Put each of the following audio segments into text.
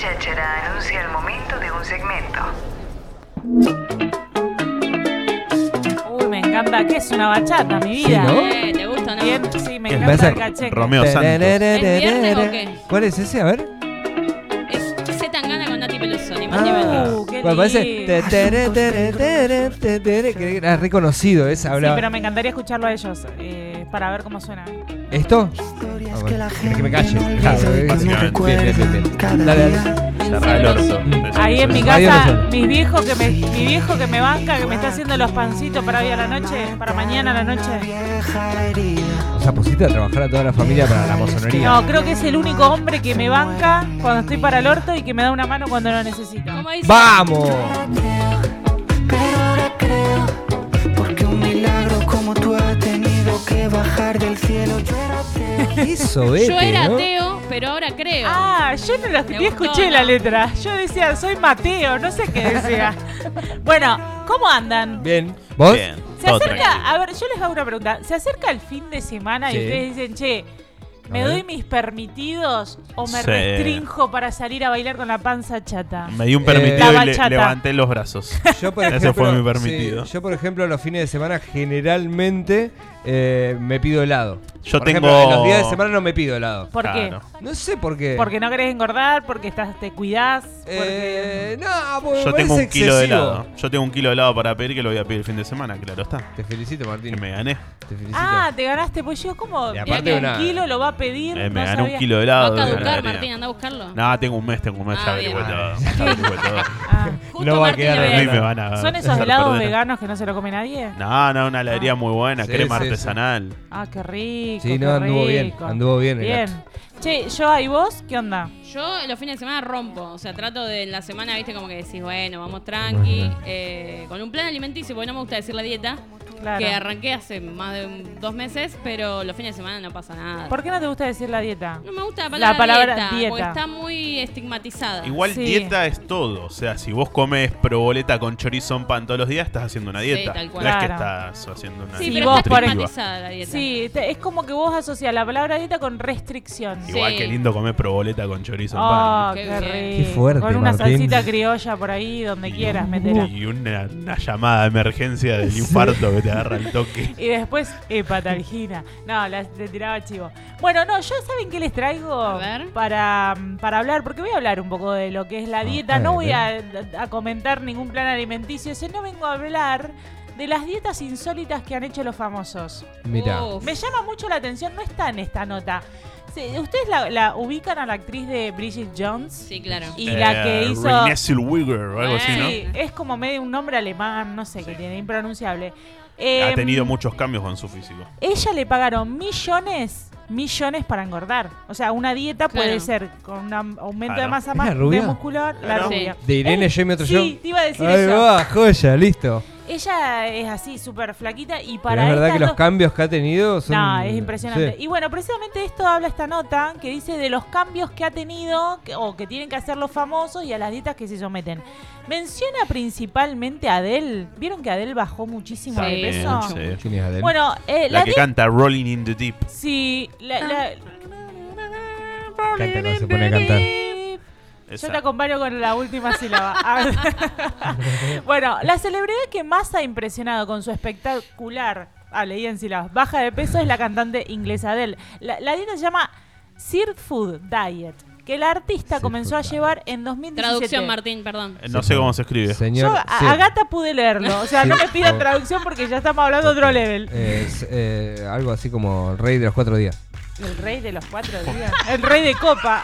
cháchara anuncia el momento de un segmento. Uy, me encanta. ¿Qué es una bachata, mi vida? ¿no? Eh, ¿Te gusta o no? Bien, sí, me encanta el cacheque. Romeo Santos. viernes o qué? ¿Cuál es ese? A ver. ¿Cuál parece? lindo. Te, tere, tere, tere, te, tere, que era reconocido esa Sí, hablaba. pero me encantaría escucharlo a ellos eh, para ver cómo suena. ¿Esto? Ah, bueno, ¿querés que me calle. Claro, bien, bien, bien. Dale, dale. Ahí en mi casa, mis viejos que me, mi viejo que me banca, que me está haciendo los pancitos para hoy a la noche, para mañana a la noche. O sea, pusiste a trabajar a toda la familia para la masonería. No, creo que es el único hombre que me banca cuando estoy para el orto y que me da una mano cuando lo necesito. ¡Vamos! Pero ahora creo, porque un milagro como tú has tenido que bajar del cielo. Yo era ateo. Eso, eh. Yo era ateo, pero ahora creo. Ah, yo no lo Me ni gustó, escuché ¿no? la letra. Yo decía, soy Mateo, no sé qué decía. bueno, ¿cómo andan? Bien. ¿Vos? Bien. Se todo acerca, tranquilo. a ver, yo les hago una pregunta. Se acerca el fin de semana Sí. y ustedes dicen, che, ¿me A ver. doy mis permitidos o me Sí. restrinjo para salir a bailar con la panza chata? Me di un permitido La y le- bachata. levanté los brazos. Yo, por Ese ejemplo, fue mi permitido. sí, yo, por ejemplo, los fines de semana generalmente eh, me pido helado. Yo por tengo- ejemplo, en los días de semana no me pido helado. ¿Por Claro. No sé por qué. qué? ¿Porque no querés engordar? ¿Porque estás, te cuidás? Eh, Porque... no, porque me Yo tengo un kilo de helado. Yo tengo un kilo de helado para pedir que lo voy a pedir el fin de semana, claro está. Te felicito, Martín. Que me gané. Te felicito. Ah, te ganaste. Pues yo, como Y aparte una- kilo lo va a pedir? Eh, me no gané un kilo de Va helado. a de caducar. Martín, anda a buscarlo. No, tengo un mes, tengo un mes, Ah, ya todo. Ah. Justo No va a Martín quedar A me van a ¿Son esos helados veganos que no se lo come nadie? No, no, una heladería muy buena, crema. Artesanal. Ah, qué rico. Sí, no, qué anduvo bien, anduvo bien el Bien. Che, yo, ¿y vos? ¿Qué onda? Yo los fines de semana rompo, o sea, trato de en la semana, viste, como que decís, bueno, vamos tranqui, eh, con un plan alimenticio, porque no me gusta decir la dieta, Claro. que arranqué hace más de un- dos meses, pero los fines de semana no pasa nada. ¿Por qué no te gusta decir la dieta? No me gusta la palabra, La palabra dieta, dieta. porque está muy estigmatizada. Igual Sí. dieta es todo. O sea, si vos comes proboleta con chorizo en pan todos los días, estás haciendo una Sí, dieta. tal cual. No es que Claro. estás haciendo una Sí, Sí, pero vos, está por nutritiva. estigmatizada la dieta. Sí, te- es como que vos asocias la palabra dieta con restricción. Sí. Igual que lindo comer proboleta con chorizo en Oh, pan. Qué qué, bien. rico. Qué fuerte, Con una Martín. salsita criolla por ahí, donde quieras, metela. Y una, una llamada de emergencia del infarto que te agarra el toque. Y después, hepatalgina. No, la, le tiraba chivo. Bueno, no, yo saben qué les traigo. Para, para hablar, porque voy a hablar un poco de lo que es la dieta. No voy a, a comentar ningún plan alimenticio, sino vengo a hablar de las dietas insólitas que han hecho los famosos. Mira. Me llama mucho la atención, no está en esta nota. ¿Ustedes la, la ubican a la actriz de Bridget Jones? Sí, claro. Y la que hizo... Renée Zellweger o algo así, ¿no? Sí, es como medio un nombre alemán, no sé, que tiene, impronunciable. Ha Em, tenido muchos cambios con su físico. Ella le pagaron millones, millones para engordar. O sea, una dieta Claro. puede ser con un aumento de masa ¿Es más la rubia? de muscular, la rubia. De Irene Eh, Jamie otro Sí, te iba a decir Ahí eso. va, joya, listo. Ella es así, súper flaquita y Pero para es verdad que los cambios que ha tenido son. No, es impresionante. Sí. Y bueno, precisamente esto habla esta nota que dice de los cambios que ha tenido que- o que tienen que hacer los famosos y a las dietas que se someten. Menciona principalmente a Adele. ¿Vieron que Adele bajó muchísimo de Sí, peso? sí. ¿Quién es Adele? Bueno, eh, La la, que canta Rolling in the Deep. Sí, la, la- Canta cuando se pone a cantar. Yo te acompaño con la última sílaba. Bueno, la celebridad que más ha impresionado con su espectacular, ah, leí en sílabas, baja de peso es la cantante inglesa Adele. La, la dieta se llama Seared Food Diet, que la artista comenzó a llevar en 2017. Traducción, Martín, perdón. Eh, No sé cómo se escribe. Señor. Yo a, sí. a Gata pude leerlo, o sea, no me pidan traducción porque ya estamos hablando de otro level. Es, eh, algo así como el rey de los cuatro días. El rey de los cuatro días. El rey de copa.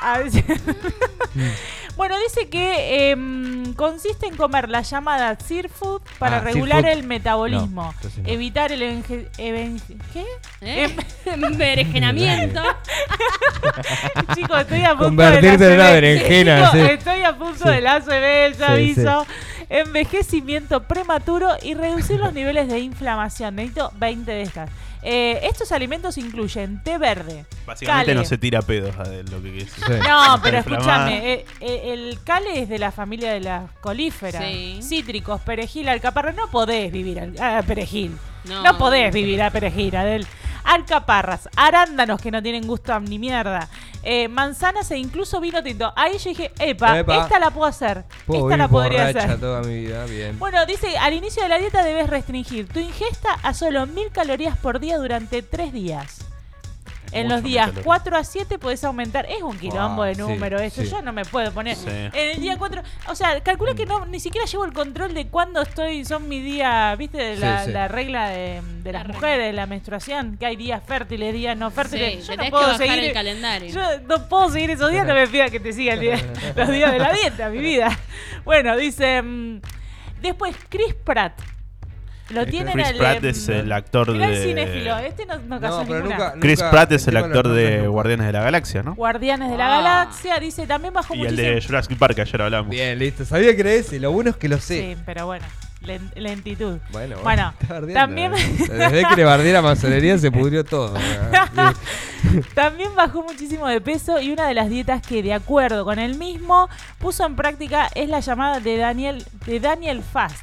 Dice que em, consiste en comer la llamada Sear Food para Ah, regular food. el metabolismo, No, entonces no. evitar el even- ¿qué? ¿Eh? Em-. Chicos, estoy a punto Convertirte de en una ACV. berenjena, sí. Estoy a punto Sí. del ya Sí, aviso. Envejecimiento prematuro y reducir los niveles de inflamación. Necesito 20 de estas. Eh, estos alimentos incluyen té verde. Básicamente cale. no se tira pedos a de lo que es. Sí. No, pero escúchame, eh, eh, el cale es de la familia de las colíferas. Sí. Cítricos, perejil, alcaparra. No podés vivir al, a perejil. No. No. podés vivir a perejil, Adel. alcaparras, arándanos que no tienen gusto ni mierda, eh, manzanas e incluso vino tinto. Ahí yo dije, epa, Epa. esta la puedo hacer. Puedo esta la podría hacer. toda mi vida, bien. Bueno, dice, al inicio de la dieta debes restringir tu ingesta a solo mil calorías por día durante tres días. En los días calorías. 4 a 7 podés aumentar. Es un quilombo Ah, de sí, número esto. sí. Yo no me puedo poner. Sí. En el día 4. O sea, calcula que no ni siquiera llevo el control de cuándo estoy. Son mi día. ¿Viste? De la, Sí, sí. la regla de, de La las regla. mujeres, la menstruación. Que hay días fértiles, días no fértiles. yo no puedo seguir. el calendario. Yo no puedo seguir esos días, no me pidas que te siga el día- los días de la dieta, mi vida. Bueno, dice. mm, después, Chris Pratt. Lo tienen Chris Pratt es el actor el de. cinéfilo, este no, no casó No, pero ninguna. nunca, Chris Pratt es el actor de. Guardianes de la Galaxia, ¿no? Guardianes de la Ah. Galaxia, dice, también bajó Y el muchísimo. de Jurassic Park, ayer hablamos. Bien, listo. Sabía que era ese. Lo bueno es que lo sé. Sí, pero bueno, len- lentitud. Bueno, Bueno, bardeando, también- eh. Desde que le bardeé la masonería se pudrió todo. También bajó muchísimo de peso y una de las dietas que, de acuerdo con él mismo, puso en práctica es la llamada de Daniel, de Daniel Fast.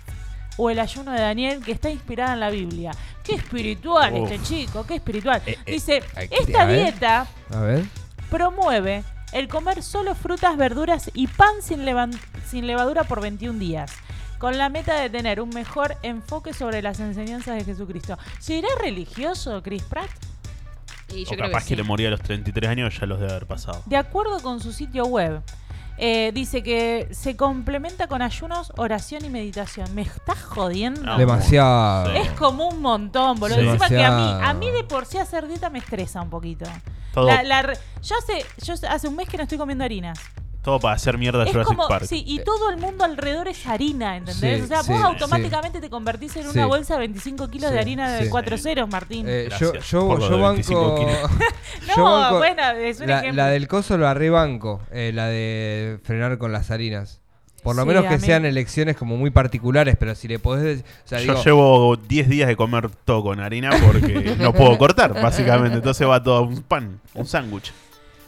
O el ayuno de Daniel, que está inspirada en la Biblia. Qué espiritual Uf. este chico, qué espiritual. Eh, eh, Dice, aquí, esta a ver. dieta A ver. promueve el comer solo frutas, verduras y pan sin, levan- sin levadura por 21 días, con la meta de tener un mejor enfoque sobre las enseñanzas de Jesucristo. ¿Será religioso Chris Pratt? Y yo o creo capaz que, que, sí. le moría a los 33 años, ya los debe haber pasado. De acuerdo con su sitio web, eh, dice que se complementa con ayunos, oración y meditación. ¿Me estás jodiendo? No. Demasiado. Sí. Es como un montón, boludo. Sí. Encima que a mí, a mí de por sí hacer dieta me estresa un poquito. Todo, La- la re- yo, hace, yo hace un mes que no estoy comiendo harinas. Todo para hacer mierda Es Jurassic como, Park. sí, y todo el mundo alrededor es harina, ¿entendés? Sí, o sea, sí, vos automáticamente te convertís en Sí. una bolsa de 25 kilos Sí, de harina de sí. 4 ceros, Martín. Eh, yo, yo, por lo yo de 25 banco. kilos. no, yo banco- bueno, es un la, ejemplo. la del coso lo arrebanco, eh, la de frenar con las harinas. Por lo Sí, menos que mí- sean elecciones como muy particulares, pero si le podés. O sea, Yo digo, llevo 10 días de comer todo con harina porque no puedo cortar, básicamente. Entonces va todo a un pan, un sándwich.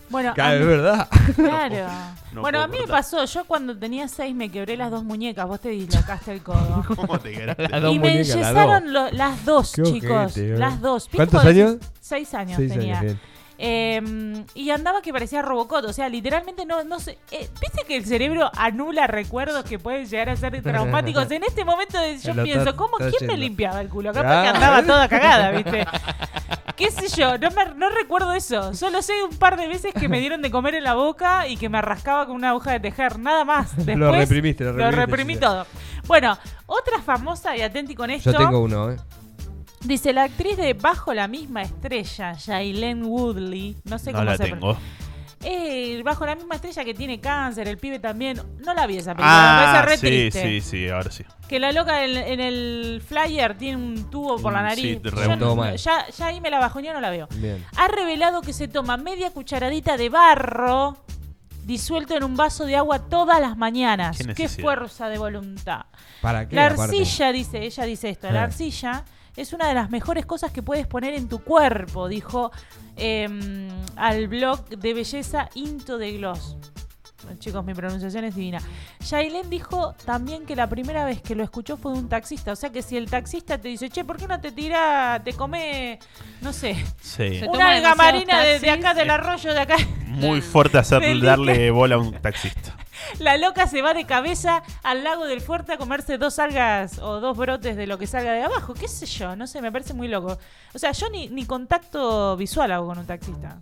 Bueno, Claro, es verdad. Claro. No bueno, a mí me pasó, yo cuando tenía 6 me quebré las dos muñecas, vos te dislocaste el codo. ¿Cómo te? Las dos y me muñecas, las enyesaron lo- las dos, chicos. ojete, las dos. ¿Viste ¿Cuántos años? Seis años Seis tenía. años. Eh, y andaba que parecía Robocot, o sea, literalmente no, no sé. eh, ¿Viste que el cerebro anula recuerdos que pueden llegar a ser traumáticos? En este momento yo Lo pienso, ¿cómo quién me limpiaba el culo? Capaz que andaba toda cagada, ¿viste? ¿Qué sé yo? No, me- no recuerdo eso. Solo sé un par de veces que me dieron de comer en la boca y que me rascaba con una aguja de tejer. Nada más. Después, Lo reprimiste, lo reprimiste, reprimí Gisela. todo. Bueno, otra famosa, y atenti con esto. Yo tengo uno, ¿eh? Dice la actriz de Bajo la misma estrella, Shailene Woodley. No sé No cómo la se tengo. Eh, bajo la misma estrella que tiene cáncer, el pibe también. No la vi esa película, me Ah, parece re sí, triste. sí, sí, ahora sí. Que la loca en, en el flyer tiene un tubo por la Mm, nariz. sí, Ya no- ya, ya ahí me la bajoñé, no la veo. Bien. Ha revelado que se toma media cucharadita de barro disuelto en un vaso de agua todas las mañanas. Qué Qué, fuerza de voluntad. ¿Para qué? La aparte? arcilla, dice, ella dice esto, la Ah. arcilla es una de las mejores cosas que puedes poner en tu cuerpo, dijo em, al blog de belleza Into de Gloss. Chicos, mi pronunciación es divina. Yailén dijo también que la primera vez que lo escuchó fue de un taxista. O sea que si el taxista te dice, che, ¿por qué no te tira, te come, no sé, Sí. Una alga marina de, de acá del arroyo de acá? Muy fuerte hacer, darle bola a un taxista. La loca se va de cabeza al lago del fuerte a comerse dos algas o dos brotes de lo que salga de abajo. ¿Qué sé yo? No sé, me parece muy loco. O sea, yo ni, ni contacto visual hago con un taxista.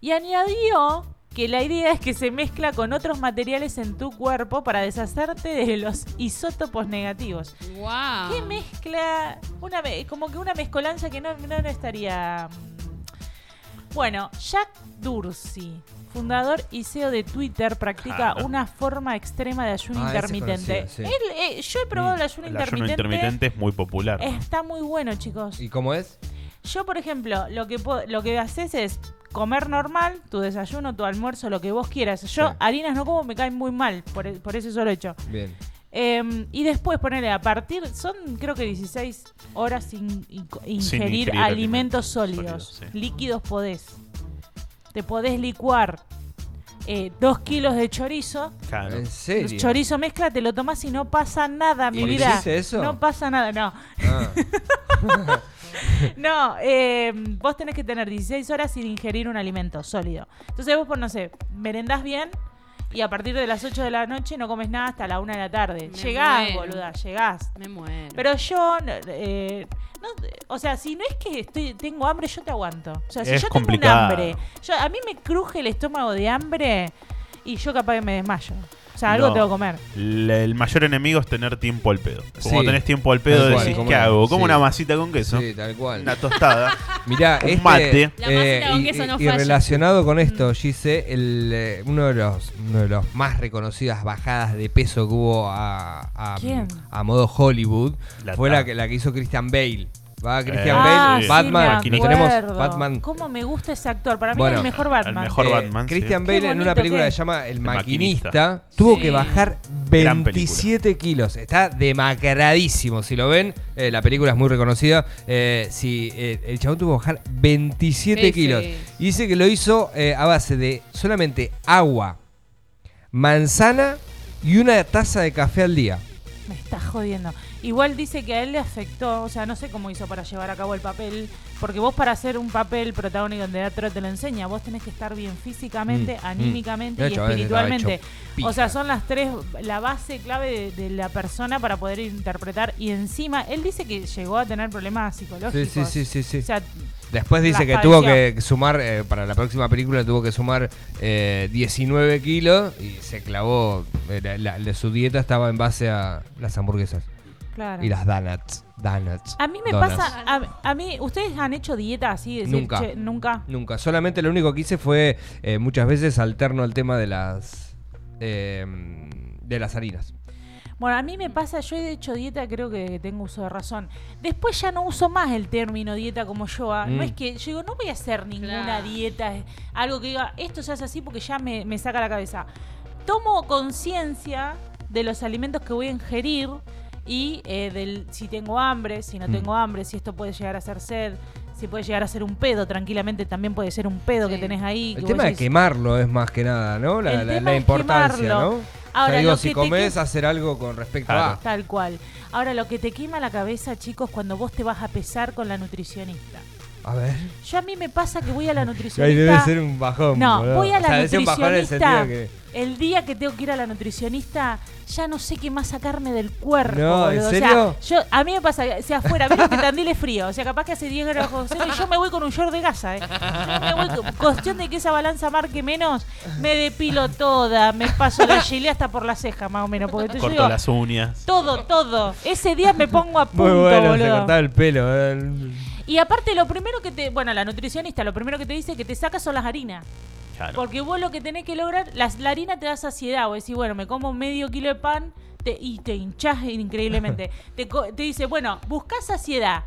Y añadió que la idea es que se mezcla con otros materiales en tu cuerpo para deshacerte de los isótopos negativos. Wow. ¿Qué mezcla? Una, como que una mezcolanza que no, no estaría. Bueno, Jack Dorsey, fundador y CEO de Twitter, practica Claro. una forma extrema de ayuno Ah, intermitente. conocido, sí. Él, eh, yo he probado el ayuno El ayuno intermitente. intermitente es muy popular. Está muy bueno, chicos. ¿Y cómo es? Yo, por ejemplo, lo que puedo- lo que haces es comer normal, tu desayuno, tu almuerzo, lo que vos quieras. Yo Sí. harinas no como, me caen muy mal por, e- por ese solo hecho. Bien. Eh, y después ponerle a partir, son creo que 16 horas sin, in- ingerir, ingerir alimentos alimentos sólidos. sólidos, sí. Líquidos podés. Te podés licuar eh, dos kilos de chorizo. Claro. ¿En serio? Chorizo mezcla, te lo tomás y no pasa nada, mi ¿Y vida. eso? No pasa nada, no. Ah. No, eh, vos tenés que tener 16 horas sin ingerir un alimento sólido. Entonces vos, por no sé, merendás bien y a partir de las 8 de la noche no comes nada hasta la 1 de la tarde. Me llegás, muero. boluda, llegás. Me muero. Pero yo, eh, no, o sea, si no es que estoy, tengo hambre, yo te aguanto. O sea, si Es yo tengo un complicado. hambre, yo, a mí me cruje el estómago de hambre y yo capaz que me desmayo. O sea, algo No. tengo que comer. El, el mayor enemigo es tener tiempo al pedo. Como Sí. tenés tiempo al pedo, Tal cual, decís, cómo ¿qué no? hago? Como Sí. una masita con queso, Sí, tal cual. una tostada. Mirá, Un este, mate. La masita con y, queso no y falla. relacionado con esto, Gise, el, eh, uno, de los, uno de los más reconocidas bajadas de peso que hubo a, a, ¿Quién? a modo Hollywood La fue la que, la que hizo Christian Bale. Va Christian Eh, Bale, sí, Batman. sí, tenemos. Batman. ¿Cómo me gusta ese actor? Para mí Bueno, es el mejor Batman. el mejor Eh, Batman. Christian Bale en una película que se llama El El Maquinista, Maquinista. tuvo Sí. que bajar Gran 27 kilos. Está demacradísimo. Si lo ven, eh, la película es muy reconocida. Eh, si eh, el chabón tuvo que bajar 27 Sí, kilos. sí. Y dice que lo hizo eh, a base de solamente agua, manzana y una taza de café al día. Me está jodiendo. Igual dice que a él le afectó, o sea, no sé cómo hizo para llevar a cabo el papel, porque vos para hacer un papel protagónico en teatro te lo enseña, vos tenés que estar bien físicamente, Mm, mm. anímicamente y hecho, espiritualmente. O sea, son las tres, la base clave de, de la persona para poder interpretar. Y encima, él dice que llegó a tener problemas psicológicos. sí, sí, sí, sí. O sea, Después dice que tuvo que sumar, eh, para la próxima película tuvo que sumar eh, 19 kilos y se clavó, eh, la, la- la- su dieta estaba en base a las hamburguesas claro. y las donuts. donuts A mí me donuts. pasa, a, a mí, ¿ustedes han hecho dieta así? Decir, Nunca. "Che, nunca. Nunca, solamente lo único que hice fue eh, muchas veces alterno al tema de las eh, de las harinas. Bueno, a mí me pasa, yo he hecho dieta, creo que tengo uso de razón. Después ya no uso más el término dieta como yo. ah. No Mm. es que yo digo, no voy a hacer ninguna Claro. dieta, algo que diga, esto se hace así porque ya me, me saca la cabeza. Tomo conciencia de los alimentos que voy a ingerir y eh, del si tengo hambre, si no Mm. tengo hambre, si esto puede llegar a ser sed, si puede llegar a ser un pedo, tranquilamente también puede ser un pedo que tenés ahí. El que tema de quemarlo es más que nada, ¿no? La, El la- tema la es importancia, quemarlo. ¿no? Ahora, o sea, digo, lo si que comes, que- hacer algo con respecto Claro. a... Tal cual. Ahora, lo que te quema la cabeza, chicos, cuando vos te vas a pesar con la nutricionista. A ver. Yo a mí me pasa que voy a la Ahí nutricionista. debe ser un bajón. No, boludo. voy a O la sea, debe ser un bajón en el nutricionista. sentido que... El día que tengo que ir a la nutricionista, ya no sé qué más sacarme del cuerpo. No, ¿en boludo. serio? O sea, yo, a mí me pasa, si afuera, vieron que Tandil es frío. O sea, capaz que hace 10 grados bajo cero y yo me voy con un short de gasa, ¿eh? Yo me voy con- cuestión de que esa balanza marque menos, me depilo toda, me paso la gilet hasta por la ceja, más o menos. Porque Corto digo, las uñas. todo, todo. Ese día me pongo a punto, Muy bueno, se boludo. cortaba el pelo. eh. Y aparte, lo primero que te. Bueno, la nutricionista lo primero que te dice que te saca son las harinas. Claro. Porque vos lo que tenés que lograr. las- la harina te da saciedad. Vos decís, bueno, me como medio kilo de pan te- y te hinchás increíblemente. te, te dice, bueno, buscás saciedad.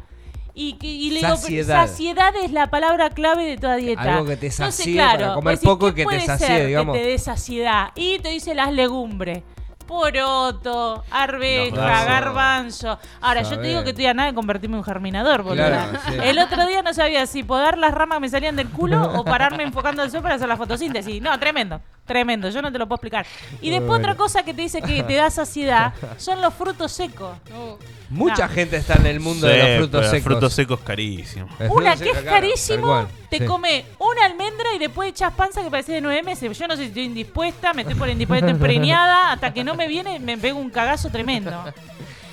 Y, que- y le digo, pero Saciedad. saciedad es la palabra clave de toda dieta. Algo que te Entonces, sacie claro, para comer decís, poco y ¿qué que te sacie, digamos? Que te dé saciedad. Y te dice las legumbres. Poroto, arveja, Garbanzo. garbanzo. Ahora, yo te digo que estoy a nada de convertirme en un germinador, boludo. Claro, sí. El otro día no sabía si podar las ramas que me salían del culo o pararme enfocando el sol para hacer la fotosíntesis. No, tremendo, tremendo, yo no te lo puedo explicar. Y después Bueno. otra cosa que te dice que te da saciedad son los frutos secos. Mucha No. gente está en el mundo de los frutos secos. Frutos secos carísimos. Una que es carísimo, te sí. come una almendra y después echas panza que parece de nueve meses. Yo no sé si estoy indispuesta, me estoy por indispuesta, estoy preñada, hasta que no me viene me pego un cagazo tremendo.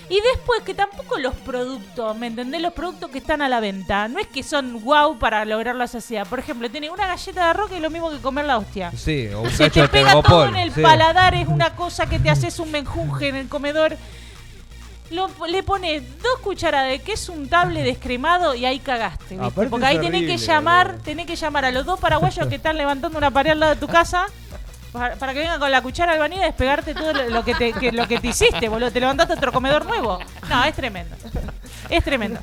Y después que tampoco los productos, ¿me entendés? Los productos que están a la venta, no es que son wow para lograr la saciedad. Por ejemplo, tiene una galleta de arroz que es lo mismo que comer la hostia. Sí, o un Se te pega todo en el sí. paladar, es una cosa que te haces un menjunje en el comedor. Lo- le pones dos cucharadas de queso untable descremado y ahí cagaste, ¿viste? Porque ahí tenés que llamar, tenés que llamar a los dos paraguayos que están levantando una pared al lado de tu casa para, para que vengan con la cuchara albanina y despegarte todo lo, lo que te, que- lo que te hiciste, boludo. Te levantaste otro comedor nuevo. No, es tremendo. Es tremendo.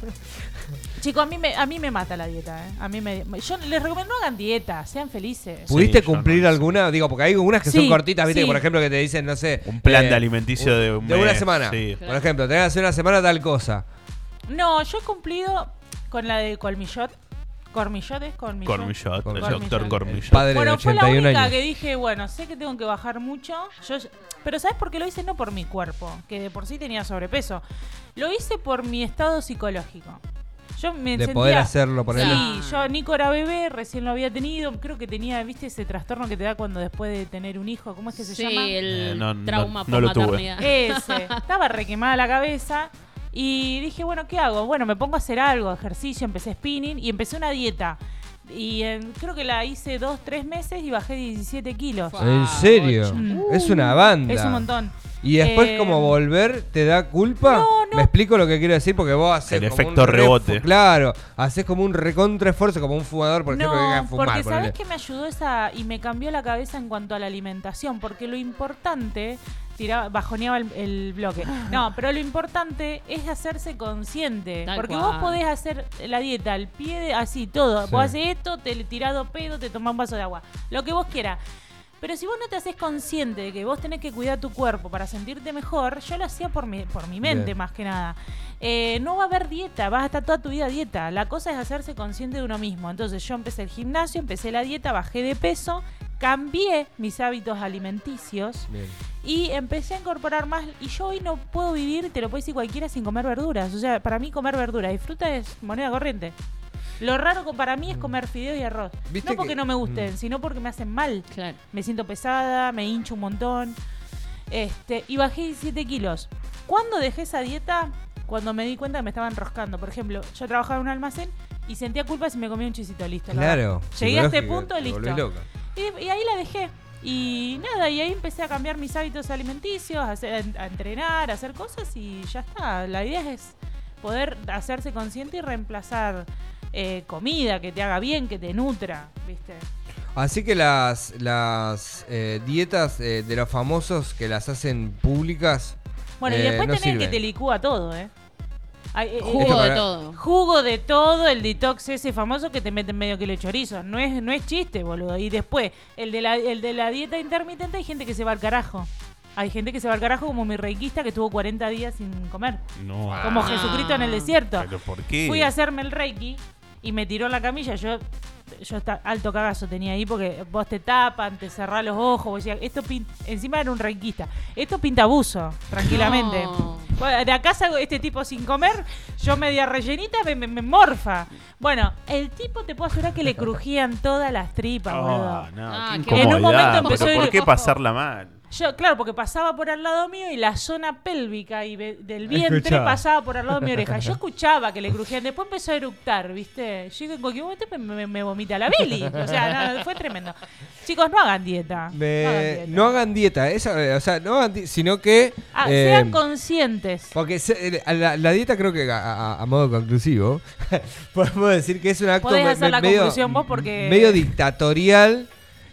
Chicos, a mí me, a mí me mata la dieta, ¿eh? A mí me, yo les recomiendo no hagan dieta, sean felices. ¿Pudiste Sí, cumplir no. alguna? Digo, porque hay algunas que son cortitas, ¿viste? sí. Que, por ejemplo, que te dicen, no sé. Un plan eh, de alimenticio de un De una mes, semana. sí. Por ejemplo, tenés que hacer una semana tal cosa. No, yo he cumplido con la de Colmillot. ¿Cormillot? Cormillot. Cormillot, el Cormillot. doctor Cormillot. Padre Bueno, de fue la 81 única años. que dije, bueno, sé que tengo que bajar mucho. Yo, pero ¿sabes por qué lo hice? No por mi cuerpo, que de por sí tenía sobrepeso. Lo hice por mi estado psicológico. Yo me de sentía- poder hacerlo por. Sí, yo Nico era bebé, recién lo había tenido, creo que tenía, viste, ese trastorno que te da cuando después de tener un hijo, ¿cómo es que se Sí, llama? el Eh, no- no- trauma no lo por tuve. maternidad. Ese, estaba requemada la cabeza y dije, bueno, ¿qué hago? Bueno, me pongo a hacer algo, ejercicio, empecé spinning y empecé una dieta. Y en- creo que la hice dos, tres meses y bajé 17 kilos. ¿En serio? ocho. Es una banda. Es un montón. Y después Eh, como volver te da culpa. No, no. Me explico lo que quiero decir porque vos haces El como efecto un rebote. Claro, haces como un recontra esfuerzo como un fumador, por ejemplo, que de No, fumar. porque sabes que me ayudó esa y me cambió la cabeza en cuanto a la alimentación, porque lo importante tiraba, bajoneaba el, el bloque. No, pero lo importante es hacerse consciente, Tal porque cual. vos podés hacer la dieta al pie de así todo. Sí. Vos haces esto, te tirás dos pedos, te tomás un vaso de agua, lo que vos quieras. Pero si vos no te haces consciente de que vos tenés que cuidar tu cuerpo para sentirte mejor, yo lo hacía por mi, por mi mente Bien. más que nada. Eh, no va a haber dieta, vas a estar toda tu vida a dieta. La cosa es hacerse consciente de uno mismo. Entonces yo empecé el gimnasio, empecé la dieta, bajé de peso, cambié mis hábitos alimenticios Bien. y empecé a incorporar más. Y yo hoy no puedo vivir, te lo puede decir cualquiera, sin comer verduras. O sea, para mí comer verduras y fruta es moneda corriente. Lo raro que para mí es comer fideos y arroz. No porque que- no me gusten, Mm. sino porque me hacen mal. Claro. Me siento pesada, me hincho un montón. Este, y bajé 17 kilos. ¿Cuándo dejé esa dieta? Cuando me di cuenta que me estaba enroscando. Por ejemplo, yo trabajaba en un almacén y sentía culpa si me comía un chisito, listo. la Claro. Llegué a este punto, listo. Y, y ahí la dejé. Y nada, y ahí empecé a cambiar mis hábitos alimenticios, a, hacer- a entrenar, a hacer cosas y ya está. La idea es poder hacerse consciente y reemplazar eh, comida que te haga bien, que te nutra, ¿viste? Así que las, las eh, dietas eh, de los famosos que las hacen públicas. Bueno, y eh, después no tenés que te licúa todo, ¿eh? Ay, eh, eh, Jugo de todo. Jugo de todo, el detox ese famoso que te meten medio kilo de chorizo. No es, no es chiste, boludo. Y después, el de, la, el de la dieta intermitente, hay gente que se va al carajo. Hay gente que se va al carajo, como mi reikista que estuvo 40 días sin comer. No. Como Ah. Jesucristo en el desierto. ¿Pero por qué? Fui a hacerme el reiki y me tiró en la camilla. Yo, yo está, alto cagazo tenía ahí porque vos te tapan, te cerrás los ojos. Vos decías, esto pin- encima era un reikista. Esto pinta abuso, tranquilamente. No. Bueno, de acá salgo este tipo sin comer, yo media rellenita, me, me- me morfa. Bueno, el tipo te puedo asegurar que le crujían todas las tripas, boludo. Ah, no, Ah, qué En un momento empezó Pero a ¿por qué pasarla mal? Yo, claro, porque pasaba por al lado mío y la zona pélvica y del vientre Escuchaba. pasaba por al lado de mi oreja. Yo escuchaba que le crujían. Después empezó a eructar, ¿viste? Yo en cualquier momento me, me- me vomita la Billy. O sea, no, fue tremendo. Chicos, no hagan dieta. Me- no hagan dieta. no hagan dieta, esa- eh, o sea, no hagan di- sino que. Ah, eh, sean conscientes. porque se- eh, la, la dieta creo que a, a- a modo conclusivo podemos decir que es un acto Podés me- hacer la medio, conclusión vos porque- medio dictatorial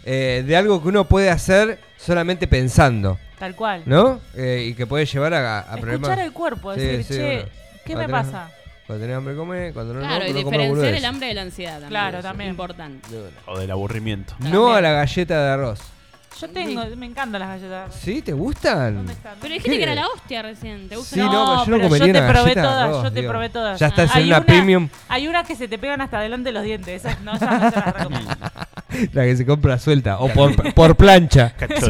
eh, de algo que uno puede hacer solamente pensando, Tal cual. ¿no? Eh, y que puede llevar a, a Escuchar problemas. el cuerpo, Sí, decir, sí, che, bueno. ¿qué me tenés- pasa? Cuando tenés hambre come, cuando no, Claro, no, y diferenciar el hambre de la ansiedad también. Claro, es también. Importante. O del aburrimiento. No a la galleta de arroz. Yo tengo, me encantan las galletas. ¿Sí? ¿Te gustan? ¿Dónde están? Pero dijiste ¿Qué? que era la hostia recién. ¿Te gusta? Sí, no, No, pero yo no comería yo te una probé galleta de todas, arroz, yo te digo. probé todas. Ya estás Hay en una una- premium, Hay unas que se te pegan hasta delante de los dientes. Esas no, esas no se las recomiendo. la que se compra suelta, o por, por plancha.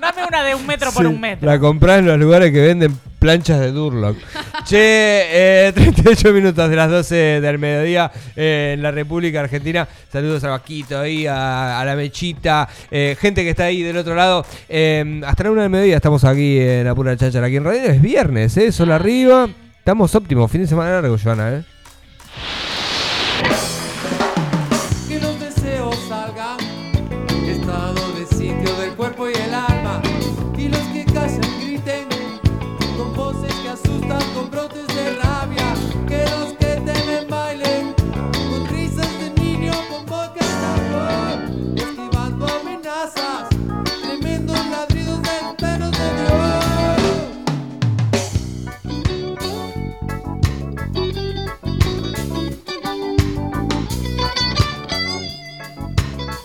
Dame una de un metro por Sí, un metro. La comprás en los lugares que venden planchas de Durlock. che, eh, 38 minutos de las 12 del mediodía eh, en la República Argentina. Saludos a Vaquito ahí, a, a la Mechita, eh, gente que está ahí del otro lado. Eh, hasta la una del mediodía estamos aquí en la pura cháchara. Aquí en Radio es viernes, ¿eh? Sol arriba. Estamos óptimos, fin de semana largo, Joana, ¿eh?